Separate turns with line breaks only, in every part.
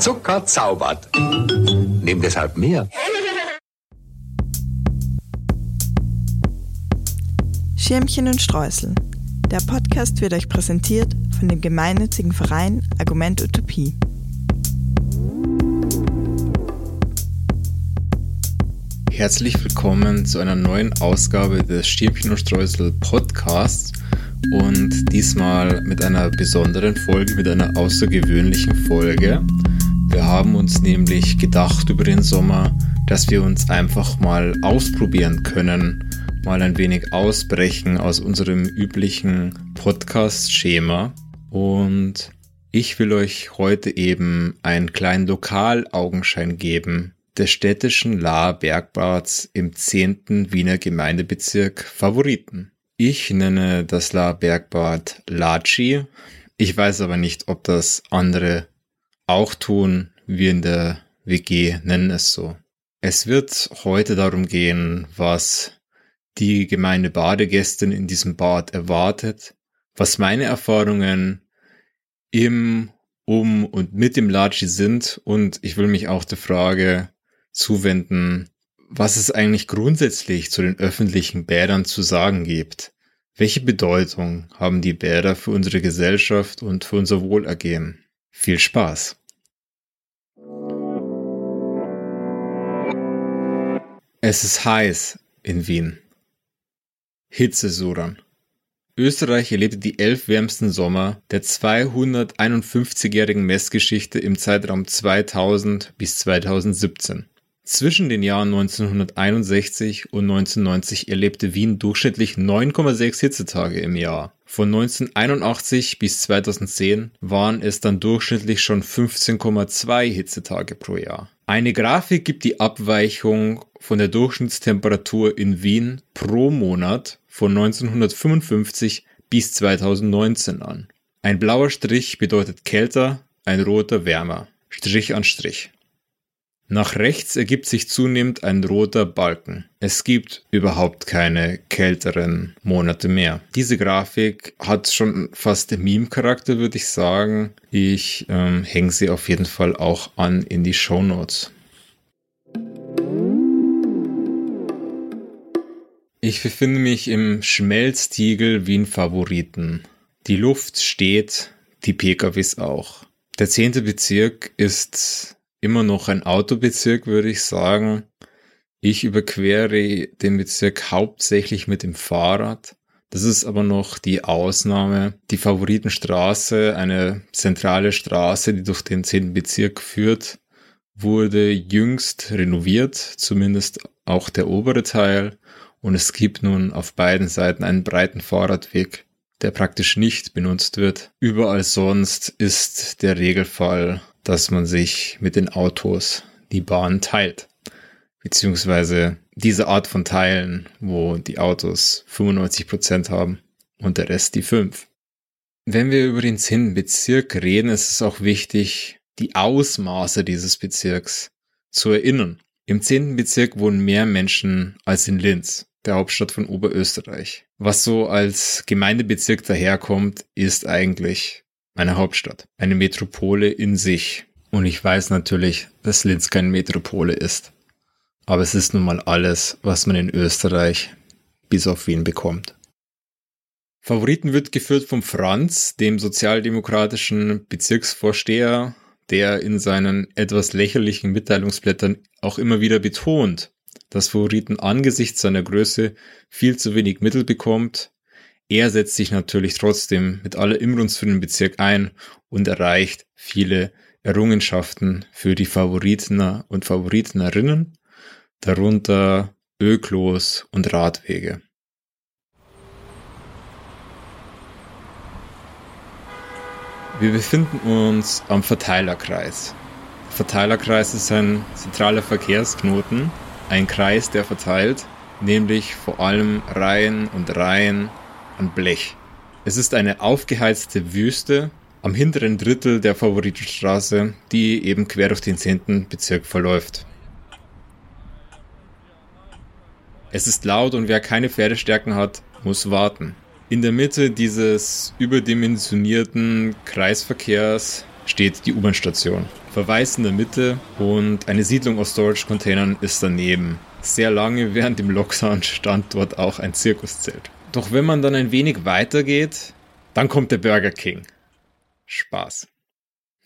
Zucker zaubert. Nimm deshalb mehr.
Schirmchen und Streusel. Der Podcast wird euch präsentiert von dem gemeinnützigen Verein Argument Utopie.
Herzlich willkommen zu einer neuen Ausgabe des Schirmchen und Streusel Podcasts und diesmal mit einer besonderen Folge, mit einer außergewöhnlichen Folge. Wir haben uns nämlich gedacht über den Sommer, dass wir uns einfach mal ausprobieren können, mal ein wenig ausbrechen aus unserem üblichen Podcast-Schema und ich will euch heute eben einen kleinen Lokalaugenschein geben des städtischen Lahr Bergbads im 10. Wiener Gemeindebezirk Favoriten. Ich nenne das Lahr Bergbad Laci. Ich weiß aber nicht, ob das andere auch tun. Wir in der WG nennen es so. Es wird heute darum gehen, was die gemeine Badegästin in diesem Bad erwartet, was meine Erfahrungen im, um und mit dem Laci sind und ich will mich auch der Frage zuwenden, was es eigentlich grundsätzlich zu den öffentlichen Bädern zu sagen gibt. Welche Bedeutung haben die Bäder für unsere Gesellschaft und für unser Wohlergehen? Viel Spaß! Es ist heiß in Wien. Hitzesuran. Österreich erlebte die elf wärmsten Sommer der 251-jährigen Messgeschichte im Zeitraum 2000 bis 2017. Zwischen den Jahren 1961 und 1990 erlebte Wien durchschnittlich 9,6 Hitzetage im Jahr. Von 1981 bis 2010 waren es dann durchschnittlich schon 15,2 Hitzetage pro Jahr. Eine Grafik gibt die Abweichung von der Durchschnittstemperatur in Wien pro Monat von 1955 bis 2019 an. Ein blauer Strich bedeutet kälter, ein roter wärmer. Strich an Strich. Nach rechts ergibt sich zunehmend ein roter Balken. Es gibt überhaupt keine kälteren Monate mehr. Diese Grafik hat schon fast Meme-Charakter, würde ich sagen. Ich ähm, hänge sie auf jeden Fall auch an in die Show Notes. Ich befinde mich im Schmelztiegel Wien Favoriten. Die Luft steht, die PKWs auch. Der zehnte Bezirk ist immer noch ein Autobezirk, würde ich sagen. Ich überquere den Bezirk hauptsächlich mit dem Fahrrad. Das ist aber noch die Ausnahme. Die Favoritenstraße, eine zentrale Straße, die durch den 10. Bezirk führt, wurde jüngst renoviert, zumindest auch der obere Teil. Und es gibt nun auf beiden Seiten einen breiten Fahrradweg, der praktisch nicht benutzt wird. Überall sonst ist der Regelfall dass man sich mit den Autos die Bahn teilt. Beziehungsweise diese Art von Teilen, wo die Autos 95 Prozent haben und der Rest die 5. Wenn wir über den 10. Bezirk reden, ist es auch wichtig, die Ausmaße dieses Bezirks zu erinnern. Im 10. Bezirk wohnen mehr Menschen als in Linz, der Hauptstadt von Oberösterreich. Was so als Gemeindebezirk daherkommt, ist eigentlich meine Hauptstadt. Eine Metropole in sich. Und ich weiß natürlich, dass Linz keine Metropole ist. Aber es ist nun mal alles, was man in Österreich bis auf Wien bekommt. Favoriten wird geführt vom Franz, dem sozialdemokratischen Bezirksvorsteher, der in seinen etwas lächerlichen Mitteilungsblättern auch immer wieder betont, dass Favoriten angesichts seiner Größe viel zu wenig Mittel bekommt er setzt sich natürlich trotzdem mit aller Imbrunst für den Bezirk ein und erreicht viele Errungenschaften für die Favoritener und Favoritenerinnen, darunter Öklos und Radwege. Wir befinden uns am Verteilerkreis. Der Verteilerkreis ist ein zentraler Verkehrsknoten, ein Kreis, der verteilt, nämlich vor allem Reihen und Reihen an Blech. Es ist eine aufgeheizte Wüste am hinteren Drittel der Favoritenstraße, die eben quer durch den 10. Bezirk verläuft. Es ist laut und wer keine Pferdestärken hat, muss warten. In der Mitte dieses überdimensionierten Kreisverkehrs steht die U-Bahn-Station. Verweis in der Mitte und eine Siedlung aus Storage-Containern ist daneben. Sehr lange während dem Lockdown stand dort auch ein Zirkuszelt. Doch wenn man dann ein wenig weitergeht, dann kommt der Burger King. Spaß.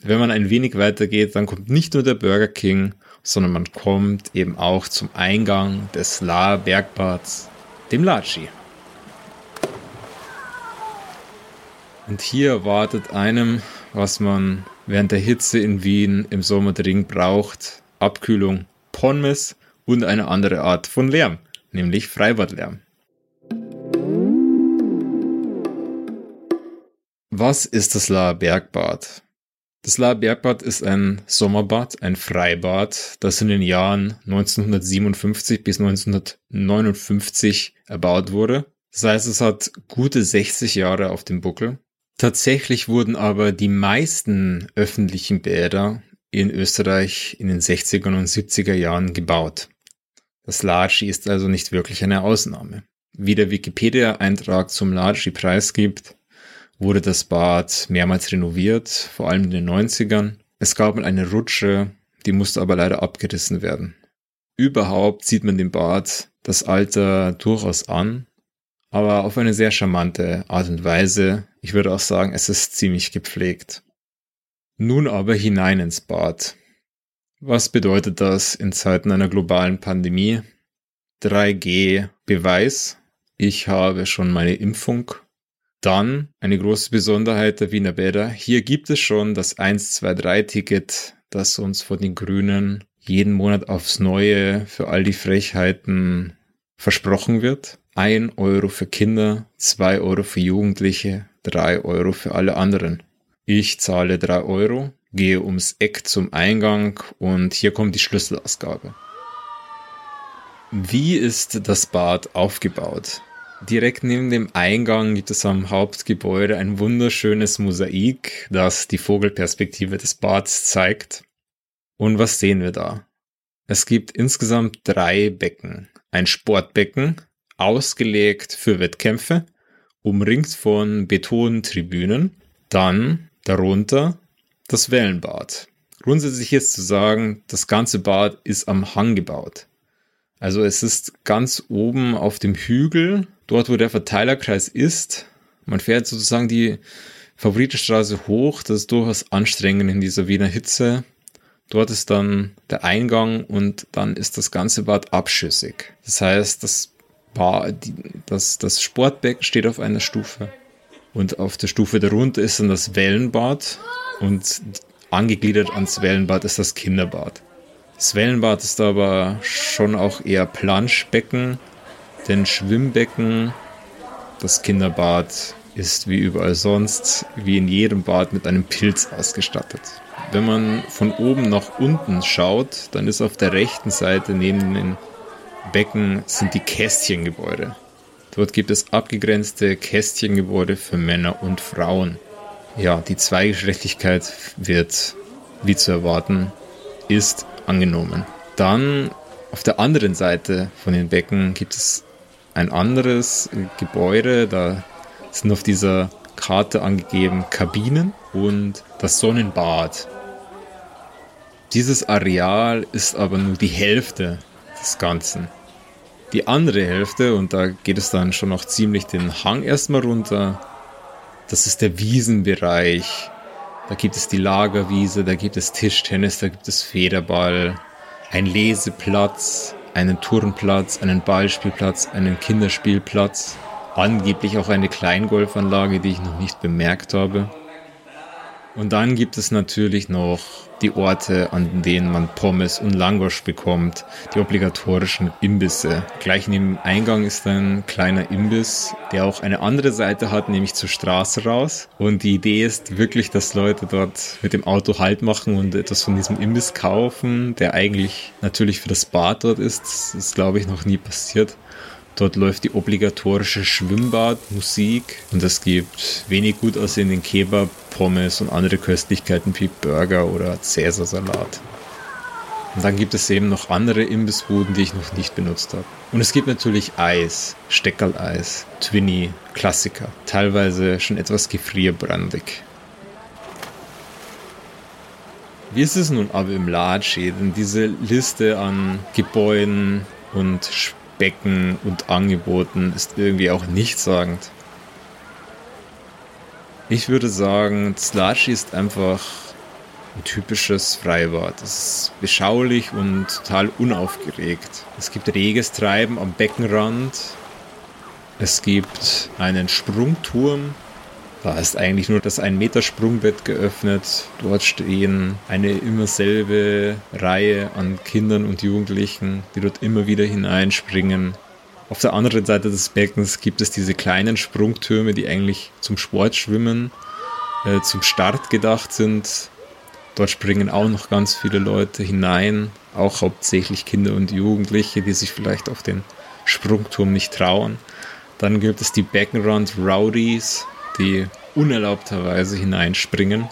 Wenn man ein wenig weitergeht, dann kommt nicht nur der Burger King, sondern man kommt eben auch zum Eingang des La Bergbads, dem Laci. Und hier erwartet einem, was man während der Hitze in Wien im Sommer dringend braucht, Abkühlung, Pommes und eine andere Art von Lärm, nämlich Freibadlärm. Was ist das La Bergbad? Das La Bergbad ist ein Sommerbad, ein Freibad, das in den Jahren 1957 bis 1959 erbaut wurde. Das heißt, es hat gute 60 Jahre auf dem Buckel. Tatsächlich wurden aber die meisten öffentlichen Bäder in Österreich in den 60er und 70er Jahren gebaut. Das Laci ist also nicht wirklich eine Ausnahme. Wie der Wikipedia-Eintrag zum Laci preisgibt, wurde das Bad mehrmals renoviert, vor allem in den 90ern. Es gab mal eine Rutsche, die musste aber leider abgerissen werden. Überhaupt sieht man dem Bad das Alter durchaus an, aber auf eine sehr charmante Art und Weise. Ich würde auch sagen, es ist ziemlich gepflegt. Nun aber hinein ins Bad. Was bedeutet das in Zeiten einer globalen Pandemie? 3G Beweis. Ich habe schon meine Impfung dann eine große Besonderheit der Wiener Bäder. Hier gibt es schon das 123-Ticket, das uns von den Grünen jeden Monat aufs Neue für all die Frechheiten versprochen wird. Ein Euro für Kinder, zwei Euro für Jugendliche, drei Euro für alle anderen. Ich zahle drei Euro, gehe ums Eck zum Eingang und hier kommt die Schlüsselausgabe. Wie ist das Bad aufgebaut? Direkt neben dem Eingang gibt es am Hauptgebäude ein wunderschönes Mosaik, das die Vogelperspektive des Bads zeigt. Und was sehen wir da? Es gibt insgesamt drei Becken. Ein Sportbecken, ausgelegt für Wettkämpfe, umringt von Betontribünen. Dann darunter das Wellenbad. Grundsätzlich ist zu sagen, das ganze Bad ist am Hang gebaut. Also es ist ganz oben auf dem Hügel dort, wo der Verteilerkreis ist. Man fährt sozusagen die Favoritenstraße hoch. Das ist durchaus anstrengend in dieser Wiener Hitze. Dort ist dann der Eingang und dann ist das ganze Bad abschüssig. Das heißt, das, Bad, das, das Sportbecken steht auf einer Stufe. Und auf der Stufe darunter ist dann das Wellenbad und angegliedert ans Wellenbad ist das Kinderbad. Das Wellenbad ist aber schon auch eher Planschbecken denn Schwimmbecken, das Kinderbad, ist wie überall sonst, wie in jedem Bad mit einem Pilz ausgestattet. Wenn man von oben nach unten schaut, dann ist auf der rechten Seite neben den Becken sind die Kästchengebäude. Dort gibt es abgegrenzte Kästchengebäude für Männer und Frauen. Ja, die Zweigeschlechtlichkeit wird, wie zu erwarten, ist angenommen. Dann auf der anderen Seite von den Becken gibt es ein anderes Gebäude. Da sind auf dieser Karte angegeben Kabinen und das Sonnenbad. Dieses Areal ist aber nur die Hälfte des Ganzen. Die andere Hälfte, und da geht es dann schon noch ziemlich den Hang erstmal runter, das ist der Wiesenbereich. Da gibt es die Lagerwiese, da gibt es Tischtennis, da gibt es Federball, ein Leseplatz, einen Turnplatz, einen Ballspielplatz, einen Kinderspielplatz, angeblich auch eine Kleingolfanlage, die ich noch nicht bemerkt habe. Und dann gibt es natürlich noch die Orte, an denen man Pommes und Langosch bekommt, die obligatorischen Imbisse. Gleich neben dem Eingang ist ein kleiner Imbiss, der auch eine andere Seite hat, nämlich zur Straße raus. Und die Idee ist wirklich, dass Leute dort mit dem Auto Halt machen und etwas von diesem Imbiss kaufen, der eigentlich natürlich für das Bad dort ist. Das ist, glaube ich, noch nie passiert. Dort läuft die obligatorische Schwimmbadmusik und es gibt wenig gut aussehenden Kebab, Pommes und andere Köstlichkeiten wie Burger oder Cäsarsalat. Und dann gibt es eben noch andere Imbissbuden, die ich noch nicht benutzt habe. Und es gibt natürlich Eis, Steckerleis, Twinny, Klassiker, teilweise schon etwas gefrierbrandig. Wie ist es nun aber im Latschi? Denn diese Liste an Gebäuden und Becken und Angeboten ist irgendwie auch nichtssagend. Ich würde sagen, Slashi ist einfach ein typisches Freibad. Es ist beschaulich und total unaufgeregt. Es gibt reges Treiben am Beckenrand. Es gibt einen Sprungturm. Da ist eigentlich nur das 1 Meter Sprungbett geöffnet. Dort stehen eine immer selbe Reihe an Kindern und Jugendlichen, die dort immer wieder hineinspringen. Auf der anderen Seite des Beckens gibt es diese kleinen Sprungtürme, die eigentlich zum Sportschwimmen, äh, zum Start gedacht sind. Dort springen auch noch ganz viele Leute hinein, auch hauptsächlich Kinder und Jugendliche, die sich vielleicht auf den Sprungturm nicht trauen. Dann gibt es die Beckenrand Rowdies, die unerlaubterweise hineinspringen.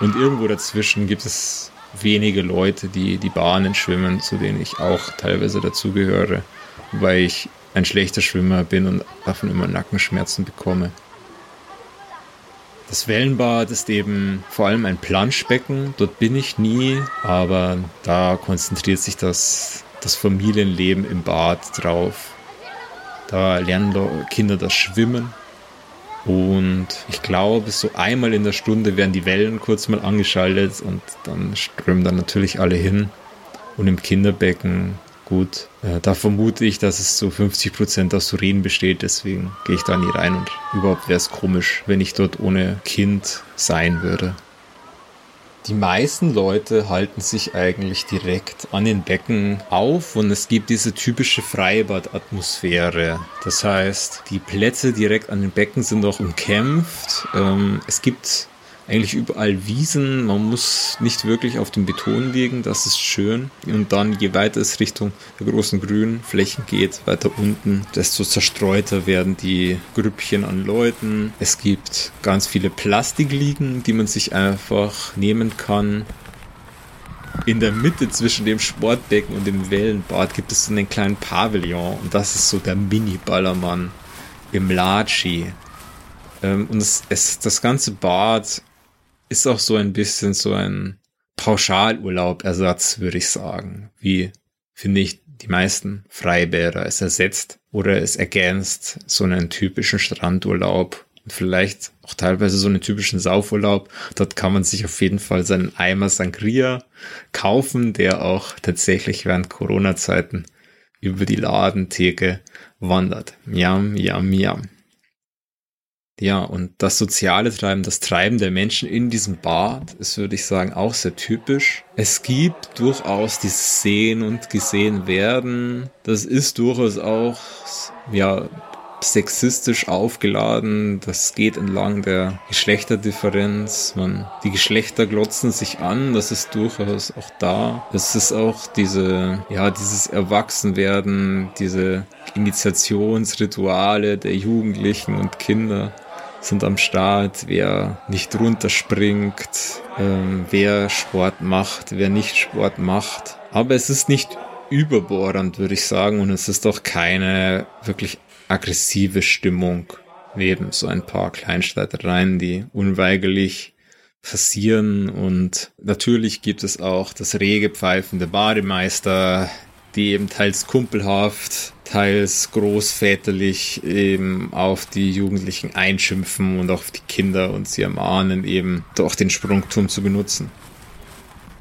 Und irgendwo dazwischen gibt es wenige Leute, die die Bahnen schwimmen, zu denen ich auch teilweise dazugehöre weil ich ein schlechter Schwimmer bin und davon immer Nackenschmerzen bekomme. Das Wellenbad ist eben vor allem ein Planschbecken. Dort bin ich nie, aber da konzentriert sich das, das Familienleben im Bad drauf. Da lernen Kinder das Schwimmen. Und ich glaube, so einmal in der Stunde werden die Wellen kurz mal angeschaltet und dann strömen dann natürlich alle hin. Und im Kinderbecken gut. Äh, da vermute ich, dass es zu 50% aus Urin besteht, deswegen gehe ich da nie rein und überhaupt wäre es komisch, wenn ich dort ohne Kind sein würde. Die meisten Leute halten sich eigentlich direkt an den Becken auf und es gibt diese typische Freibad-Atmosphäre. Das heißt, die Plätze direkt an den Becken sind auch umkämpft. Ähm, es gibt eigentlich überall Wiesen. Man muss nicht wirklich auf dem Beton liegen, das ist schön. Und dann, je weiter es Richtung der großen grünen Flächen geht, weiter unten, desto zerstreuter werden die Grüppchen an Leuten. Es gibt ganz viele Plastikliegen, die man sich einfach nehmen kann. In der Mitte zwischen dem Sportbecken und dem Wellenbad gibt es einen kleinen Pavillon und das ist so der Mini-Ballermann im Laci. Ähm, und es, es, das ganze Bad ist auch so ein bisschen so ein Pauschalurlaubersatz, würde ich sagen. Wie, finde ich, die meisten Freibäder. Es ersetzt oder es ergänzt so einen typischen Strandurlaub und vielleicht auch teilweise so einen typischen Saufurlaub. Dort kann man sich auf jeden Fall seinen Eimer Sangria kaufen, der auch tatsächlich während Corona-Zeiten über die Ladentheke wandert. Miam, miam, miam. Ja, und das soziale Treiben, das Treiben der Menschen in diesem Bad ist, würde ich sagen, auch sehr typisch. Es gibt durchaus die Sehen und gesehen werden. Das ist durchaus auch, ja, sexistisch aufgeladen. Das geht entlang der Geschlechterdifferenz. Man, die Geschlechter glotzen sich an. Das ist durchaus auch da. Es ist auch diese, ja, dieses Erwachsenwerden, diese Initiationsrituale der Jugendlichen und Kinder sind am Start, wer nicht runterspringt, ähm, wer Sport macht, wer nicht Sport macht. Aber es ist nicht überbohrend, würde ich sagen, und es ist auch keine wirklich aggressive Stimmung neben so ein paar Kleinstreitereien, die unweigerlich passieren und natürlich gibt es auch das rege pfeifende Bademeister, die eben teils kumpelhaft, teils großväterlich eben auf die Jugendlichen einschimpfen und auf die Kinder und sie ermahnen eben doch den Sprungturm zu benutzen.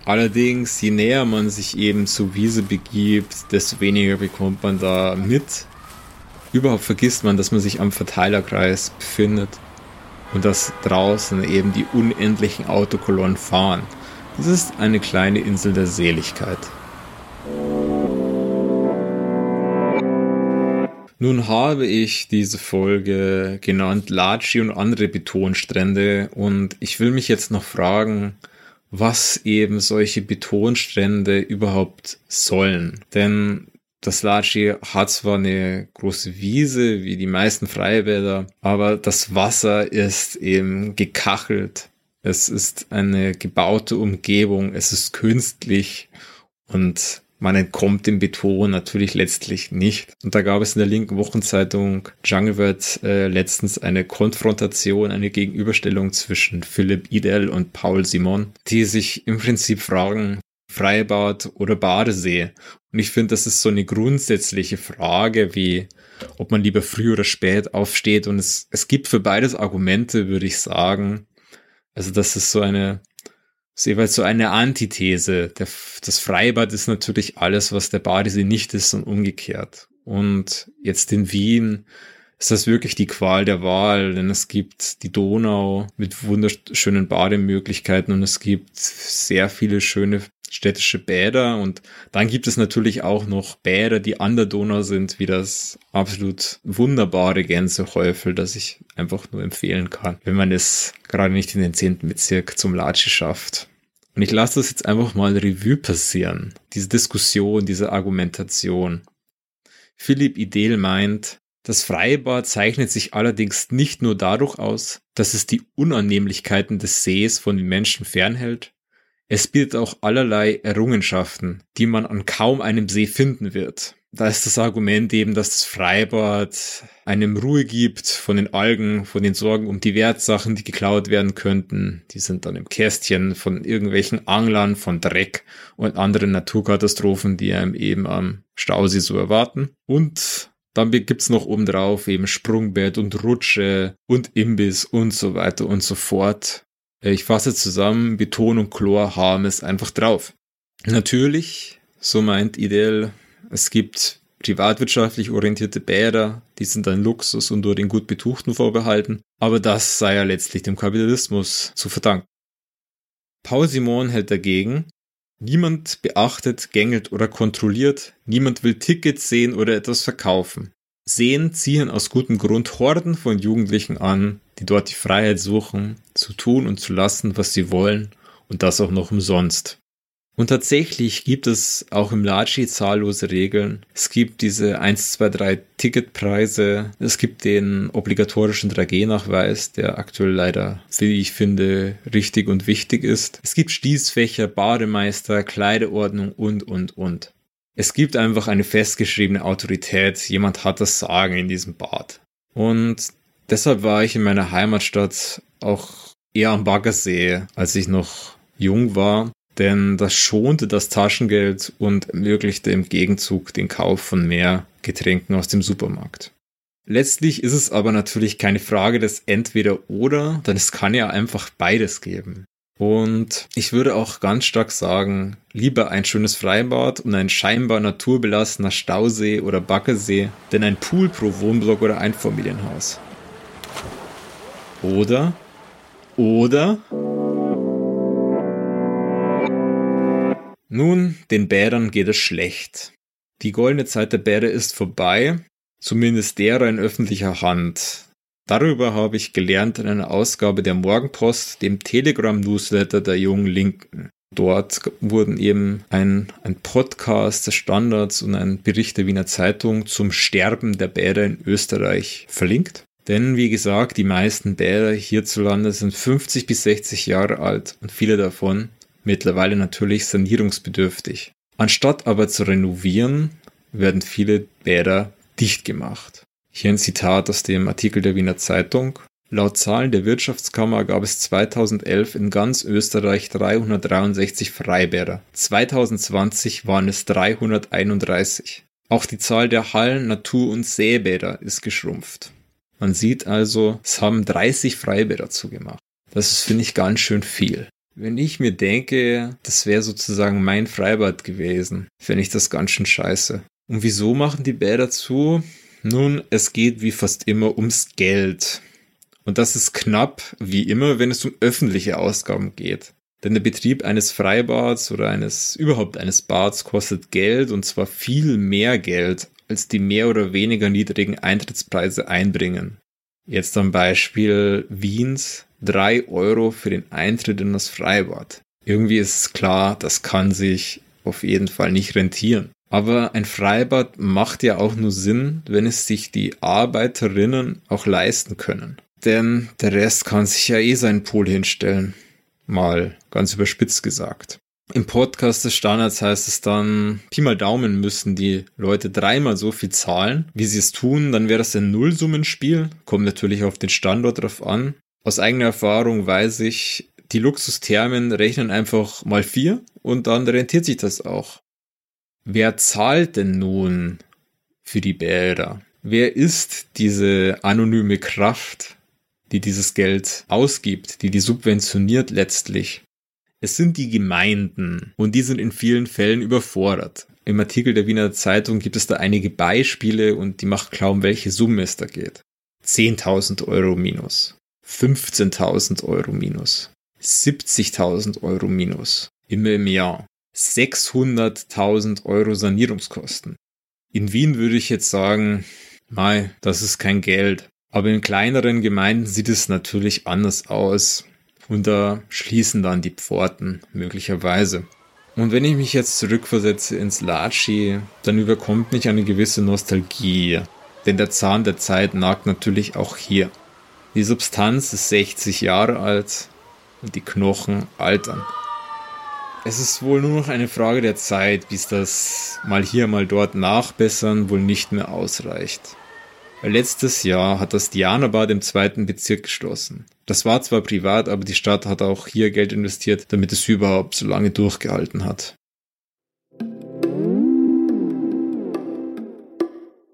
Allerdings, je näher man sich eben zur Wiese begibt, desto weniger bekommt man da mit. Überhaupt vergisst man, dass man sich am Verteilerkreis befindet und dass draußen eben die unendlichen Autokolonnen fahren. Das ist eine kleine Insel der Seligkeit. Nun habe ich diese Folge genannt Laci und andere Betonstrände und ich will mich jetzt noch fragen, was eben solche Betonstrände überhaupt sollen. Denn das Laci hat zwar eine große Wiese, wie die meisten Freibäder, aber das Wasser ist eben gekachelt. Es ist eine gebaute Umgebung, es ist künstlich und man entkommt dem Beton natürlich letztlich nicht. Und da gab es in der linken Wochenzeitung Jungle World äh, letztens eine Konfrontation, eine Gegenüberstellung zwischen Philipp Idel und Paul Simon, die sich im Prinzip fragen, Freibad oder Badesee. Und ich finde, das ist so eine grundsätzliche Frage, wie ob man lieber früh oder spät aufsteht. Und es, es gibt für beides Argumente, würde ich sagen. Also das ist so eine ist jeweils so eine Antithese. Der, das Freibad ist natürlich alles, was der Badesee nicht ist und umgekehrt. Und jetzt in Wien ist das wirklich die Qual der Wahl, denn es gibt die Donau mit wunderschönen Bademöglichkeiten und es gibt sehr viele schöne städtische Bäder und dann gibt es natürlich auch noch Bäder, die an der Donau sind, wie das absolut wunderbare Gänsehäufel, das ich einfach nur empfehlen kann, wenn man es gerade nicht in den zehnten Bezirk zum Latschi schafft. Und ich lasse das jetzt einfach mal Revue passieren. Diese Diskussion, diese Argumentation. Philipp Idel meint, das Freibad zeichnet sich allerdings nicht nur dadurch aus, dass es die Unannehmlichkeiten des Sees von den Menschen fernhält, es bietet auch allerlei Errungenschaften, die man an kaum einem See finden wird. Da ist das Argument eben, dass das Freibad einem Ruhe gibt von den Algen, von den Sorgen um die Wertsachen, die geklaut werden könnten. Die sind dann im Kästchen von irgendwelchen Anglern, von Dreck und anderen Naturkatastrophen, die einem eben am Stausee so erwarten. Und dann gibt's noch obendrauf eben Sprungbett und Rutsche und Imbiss und so weiter und so fort. Äh, ich fasse zusammen, Beton und Chlor haben es einfach drauf. Natürlich, so meint Idel, es gibt privatwirtschaftlich orientierte Bäder, die sind ein Luxus und nur den gut Betuchten vorbehalten, aber das sei ja letztlich dem Kapitalismus zu verdanken. Paul Simon hält dagegen, niemand beachtet, gängelt oder kontrolliert, niemand will Tickets sehen oder etwas verkaufen. Sehen ziehen aus gutem Grund Horden von Jugendlichen an, die dort die Freiheit suchen, zu tun und zu lassen, was sie wollen, und das auch noch umsonst. Und tatsächlich gibt es auch im Lachi zahllose Regeln. Es gibt diese 1, 2, 3 Ticketpreise. Es gibt den obligatorischen 3G-Nachweis, der aktuell leider, wie ich finde, richtig und wichtig ist. Es gibt Stießfächer, Bademeister, Kleideordnung und, und, und. Es gibt einfach eine festgeschriebene Autorität. Jemand hat das Sagen in diesem Bad. Und Deshalb war ich in meiner Heimatstadt auch eher am Baggersee, als ich noch jung war, denn das schonte das Taschengeld und ermöglichte im Gegenzug den Kauf von mehr Getränken aus dem Supermarkt. Letztlich ist es aber natürlich keine Frage des Entweder oder, denn es kann ja einfach beides geben. Und ich würde auch ganz stark sagen, lieber ein schönes Freibad und ein scheinbar naturbelassener Stausee oder Baggersee, denn ein Pool pro Wohnblock oder Einfamilienhaus. Oder, oder, nun, den Bädern geht es schlecht. Die goldene Zeit der Bäder ist vorbei, zumindest derer in öffentlicher Hand. Darüber habe ich gelernt in einer Ausgabe der Morgenpost, dem Telegram-Newsletter der jungen Linken. Dort wurden eben ein, ein Podcast des Standards und ein Bericht der Wiener Zeitung zum Sterben der Bäder in Österreich verlinkt. Denn wie gesagt, die meisten Bäder hierzulande sind 50 bis 60 Jahre alt und viele davon mittlerweile natürlich sanierungsbedürftig. Anstatt aber zu renovieren, werden viele Bäder dicht gemacht. Hier ein Zitat aus dem Artikel der Wiener Zeitung. Laut Zahlen der Wirtschaftskammer gab es 2011 in ganz Österreich 363 Freibäder. 2020 waren es 331. Auch die Zahl der Hallen, Natur- und Seebäder ist geschrumpft. Man sieht also, es haben 30 Freibäder zugemacht. Das ist, finde ich, ganz schön viel. Wenn ich mir denke, das wäre sozusagen mein Freibad gewesen, fände ich das ganz schön scheiße. Und wieso machen die Bäder zu? Nun, es geht wie fast immer ums Geld. Und das ist knapp, wie immer, wenn es um öffentliche Ausgaben geht. Denn der Betrieb eines Freibads oder eines überhaupt eines Bads kostet Geld und zwar viel mehr Geld als die mehr oder weniger niedrigen Eintrittspreise einbringen. Jetzt am Beispiel Wiens drei Euro für den Eintritt in das Freibad. Irgendwie ist es klar, das kann sich auf jeden Fall nicht rentieren. Aber ein Freibad macht ja auch nur Sinn, wenn es sich die Arbeiterinnen auch leisten können. Denn der Rest kann sich ja eh seinen Pool hinstellen. Mal ganz überspitzt gesagt. Im Podcast des Standards heißt es dann, Pi mal Daumen müssen die Leute dreimal so viel zahlen, wie sie es tun, dann wäre das ein Nullsummenspiel. Kommt natürlich auf den Standort drauf an. Aus eigener Erfahrung weiß ich, die Luxusthermen rechnen einfach mal vier und dann rentiert sich das auch. Wer zahlt denn nun für die Bäder? Wer ist diese anonyme Kraft, die dieses Geld ausgibt, die die subventioniert letztlich? Es sind die Gemeinden und die sind in vielen Fällen überfordert. Im Artikel der Wiener Zeitung gibt es da einige Beispiele und die macht klar, um welche Summe es da geht. 10.000 Euro minus, 15.000 Euro minus, 70.000 Euro minus, immer im Jahr, 600.000 Euro Sanierungskosten. In Wien würde ich jetzt sagen, mei, das ist kein Geld. Aber in kleineren Gemeinden sieht es natürlich anders aus. Und da schließen dann die Pforten möglicherweise. Und wenn ich mich jetzt zurückversetze ins Latschi, dann überkommt mich eine gewisse Nostalgie. Denn der Zahn der Zeit nagt natürlich auch hier. Die Substanz ist 60 Jahre alt und die Knochen altern. Es ist wohl nur noch eine Frage der Zeit, bis das mal hier, mal dort nachbessern wohl nicht mehr ausreicht. Letztes Jahr hat das Dianabad im zweiten Bezirk geschlossen. Das war zwar privat, aber die Stadt hat auch hier Geld investiert, damit es überhaupt so lange durchgehalten hat.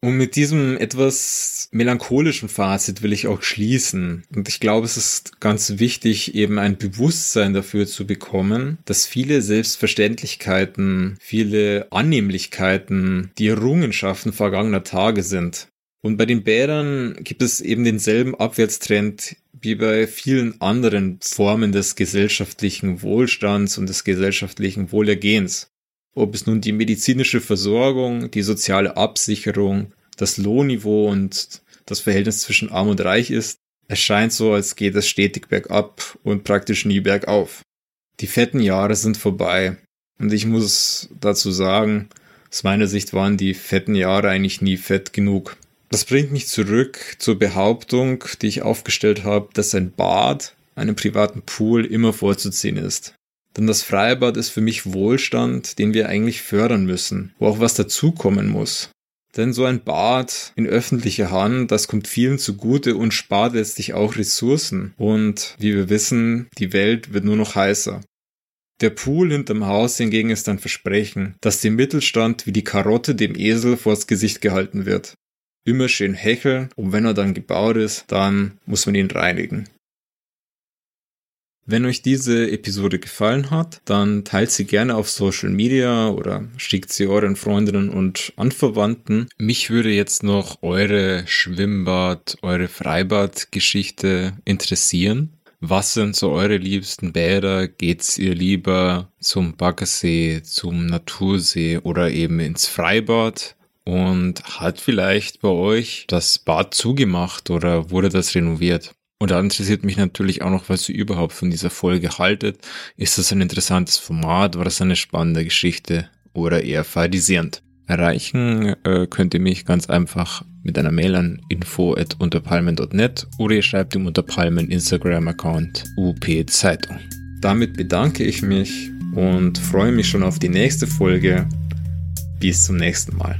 Und mit diesem etwas melancholischen Fazit will ich auch schließen. Und ich glaube, es ist ganz wichtig, eben ein Bewusstsein dafür zu bekommen, dass viele Selbstverständlichkeiten, viele Annehmlichkeiten die Errungenschaften vergangener Tage sind. Und bei den Bädern gibt es eben denselben Abwärtstrend wie bei vielen anderen Formen des gesellschaftlichen Wohlstands und des gesellschaftlichen Wohlergehens. Ob es nun die medizinische Versorgung, die soziale Absicherung, das Lohnniveau und das Verhältnis zwischen Arm und Reich ist, es scheint so, als geht es stetig bergab und praktisch nie bergauf. Die fetten Jahre sind vorbei. Und ich muss dazu sagen, aus meiner Sicht waren die fetten Jahre eigentlich nie fett genug. Das bringt mich zurück zur Behauptung, die ich aufgestellt habe, dass ein Bad, einem privaten Pool immer vorzuziehen ist. Denn das Freibad ist für mich Wohlstand, den wir eigentlich fördern müssen, wo auch was dazukommen muss. Denn so ein Bad in öffentlicher Hand, das kommt vielen zugute und spart letztlich auch Ressourcen. Und wie wir wissen, die Welt wird nur noch heißer. Der Pool hinterm Haus hingegen ist ein Versprechen, dass dem Mittelstand wie die Karotte dem Esel vors Gesicht gehalten wird immer schön hecheln und wenn er dann gebaut ist, dann muss man ihn reinigen. Wenn euch diese Episode gefallen hat, dann teilt sie gerne auf Social Media oder schickt sie euren Freundinnen und Anverwandten. Mich würde jetzt noch eure Schwimmbad, eure Freibad-Geschichte interessieren. Was sind so eure liebsten Bäder? Geht's ihr lieber zum Baggersee, zum Natursee oder eben ins Freibad? und hat vielleicht bei euch das Bad zugemacht oder wurde das renoviert? Und da interessiert mich natürlich auch noch, was ihr überhaupt von dieser Folge haltet. Ist das ein interessantes Format? War das eine spannende Geschichte oder eher fadisierend? Erreichen äh, könnt ihr mich ganz einfach mit einer Mail an info.unterpalmen.net oder ihr schreibt im Unterpalmen Instagram-Account UP Zeitung. Damit bedanke ich mich und freue mich schon auf die nächste Folge. Bis zum nächsten Mal.